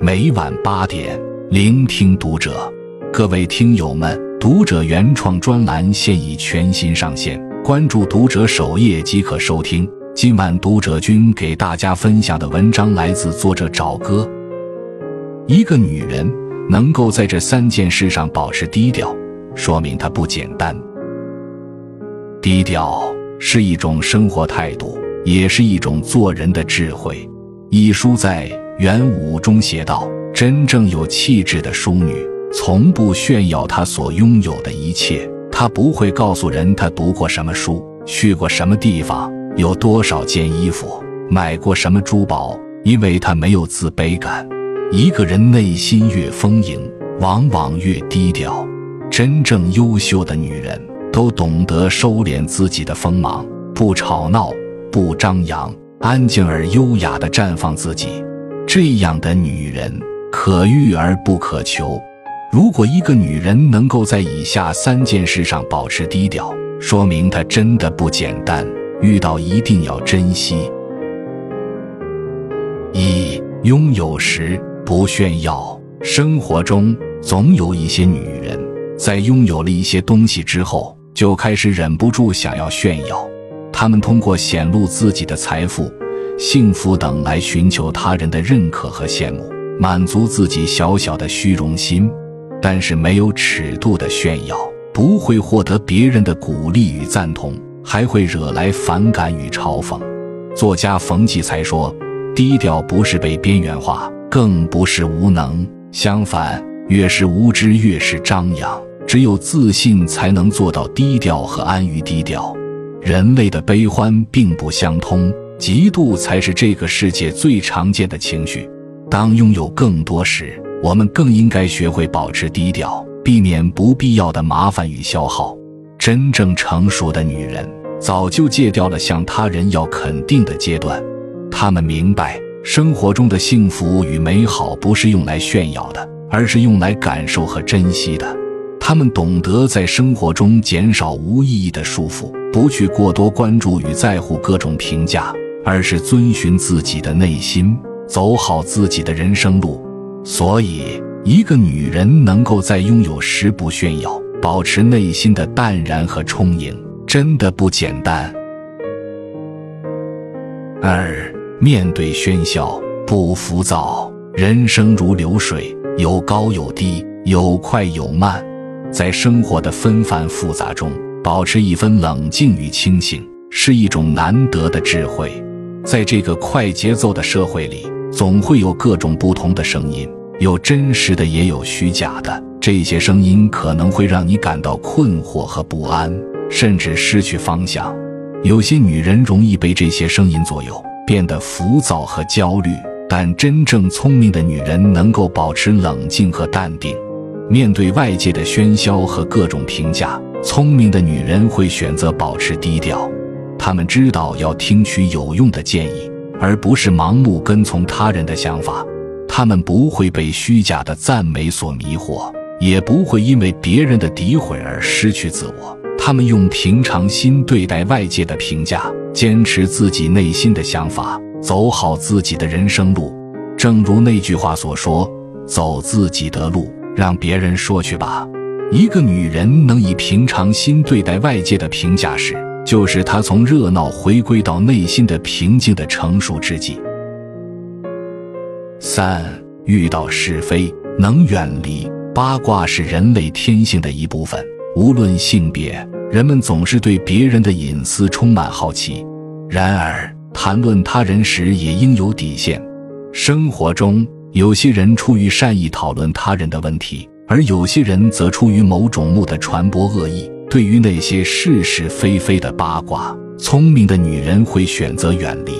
每晚八点，聆听读者。各位听友们，读者原创专栏现已全新上线，关注读者首页即可收听。今晚读者君给大家分享的文章来自作者找哥。一个女人能够在这三件事上保持低调，说明她不简单。低调是一种生活态度，也是一种做人的智慧。一书在。元武中写道：“真正有气质的淑女，从不炫耀她所拥有的一切。她不会告诉人她读过什么书，去过什么地方，有多少件衣服，买过什么珠宝，因为她没有自卑感。一个人内心越丰盈，往往越低调。真正优秀的女人都懂得收敛自己的锋芒，不吵闹，不张扬，安静而优雅地绽放自己。”这样的女人可遇而不可求。如果一个女人能够在以下三件事上保持低调，说明她真的不简单。遇到一定要珍惜。一拥有时不炫耀。生活中总有一些女人，在拥有了一些东西之后，就开始忍不住想要炫耀。他们通过显露自己的财富。幸福等来寻求他人的认可和羡慕，满足自己小小的虚荣心，但是没有尺度的炫耀，不会获得别人的鼓励与赞同，还会惹来反感与嘲讽。作家冯骥才说：“低调不是被边缘化，更不是无能，相反，越是无知越是张扬。只有自信才能做到低调和安于低调。人类的悲欢并不相通。”嫉妒才是这个世界最常见的情绪。当拥有更多时，我们更应该学会保持低调，避免不必要的麻烦与消耗。真正成熟的女人早就戒掉了向他人要肯定的阶段，她们明白生活中的幸福与美好不是用来炫耀的，而是用来感受和珍惜的。她们懂得在生活中减少无意义的束缚，不去过多关注与在乎各种评价。而是遵循自己的内心，走好自己的人生路。所以，一个女人能够在拥有时不炫耀，保持内心的淡然和充盈，真的不简单。二，面对喧嚣不浮躁。人生如流水，有高有低，有快有慢，在生活的纷繁复杂中，保持一分冷静与清醒，是一种难得的智慧。在这个快节奏的社会里，总会有各种不同的声音，有真实的，也有虚假的。这些声音可能会让你感到困惑和不安，甚至失去方向。有些女人容易被这些声音左右，变得浮躁和焦虑。但真正聪明的女人能够保持冷静和淡定，面对外界的喧嚣和各种评价。聪明的女人会选择保持低调。她们知道要听取有用的建议，而不是盲目跟从他人的想法。她们不会被虚假的赞美所迷惑，也不会因为别人的诋毁而失去自我。她们用平常心对待外界的评价，坚持自己内心的想法，走好自己的人生路。正如那句话所说：“走自己的路，让别人说去吧。”一个女人能以平常心对待外界的评价时，就是她从热闹回归到内心的平静的成熟之际。三遇到是非能远离八卦是人类天性的一部分。无论性别，人们总是对别人的隐私充满好奇。然而，谈论他人时也应有底线。生活中，有些人出于善意讨论他人的问题，而有些人则出于某种目的传播恶意。对于那些是是非非的八卦，聪明的女人会选择远离。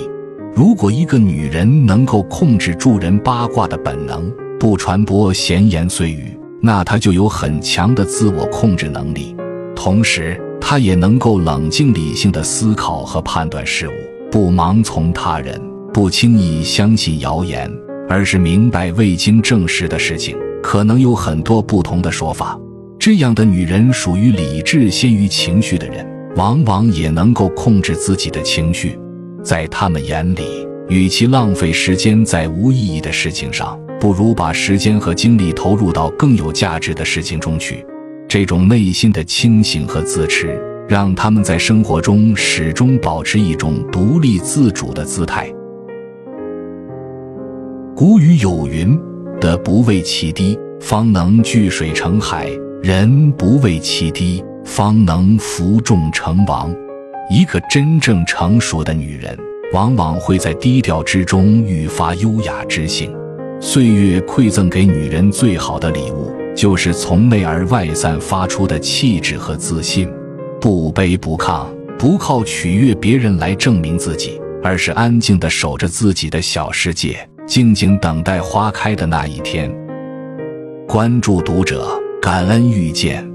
如果一个女人能够控制住人八卦的本能，不传播闲言碎语，那她就有很强的自我控制能力。同时，她也能够冷静理性的思考和判断事物，不盲从他人，不轻易相信谣言，而是明白未经证实的事情可能有很多不同的说法。这样的女人属于理智先于情绪的人，往往也能够控制自己的情绪。在他们眼里，与其浪费时间在无意义的事情上，不如把时间和精力投入到更有价值的事情中去。这种内心的清醒和自持，让他们在生活中始终保持一种独立自主的姿态。古语有云：“德不为其低，方能聚水成海；人不为其低，方能服众成王。”一个真正成熟的女人，往往会在低调之中愈发优雅知性。岁月馈赠给女人最好的礼物，就是从内而外散发出的气质和自信。不卑不亢，不靠取悦别人来证明自己，而是安静地守着自己的小世界，静静等待花开的那一天。关注读者，感恩遇见。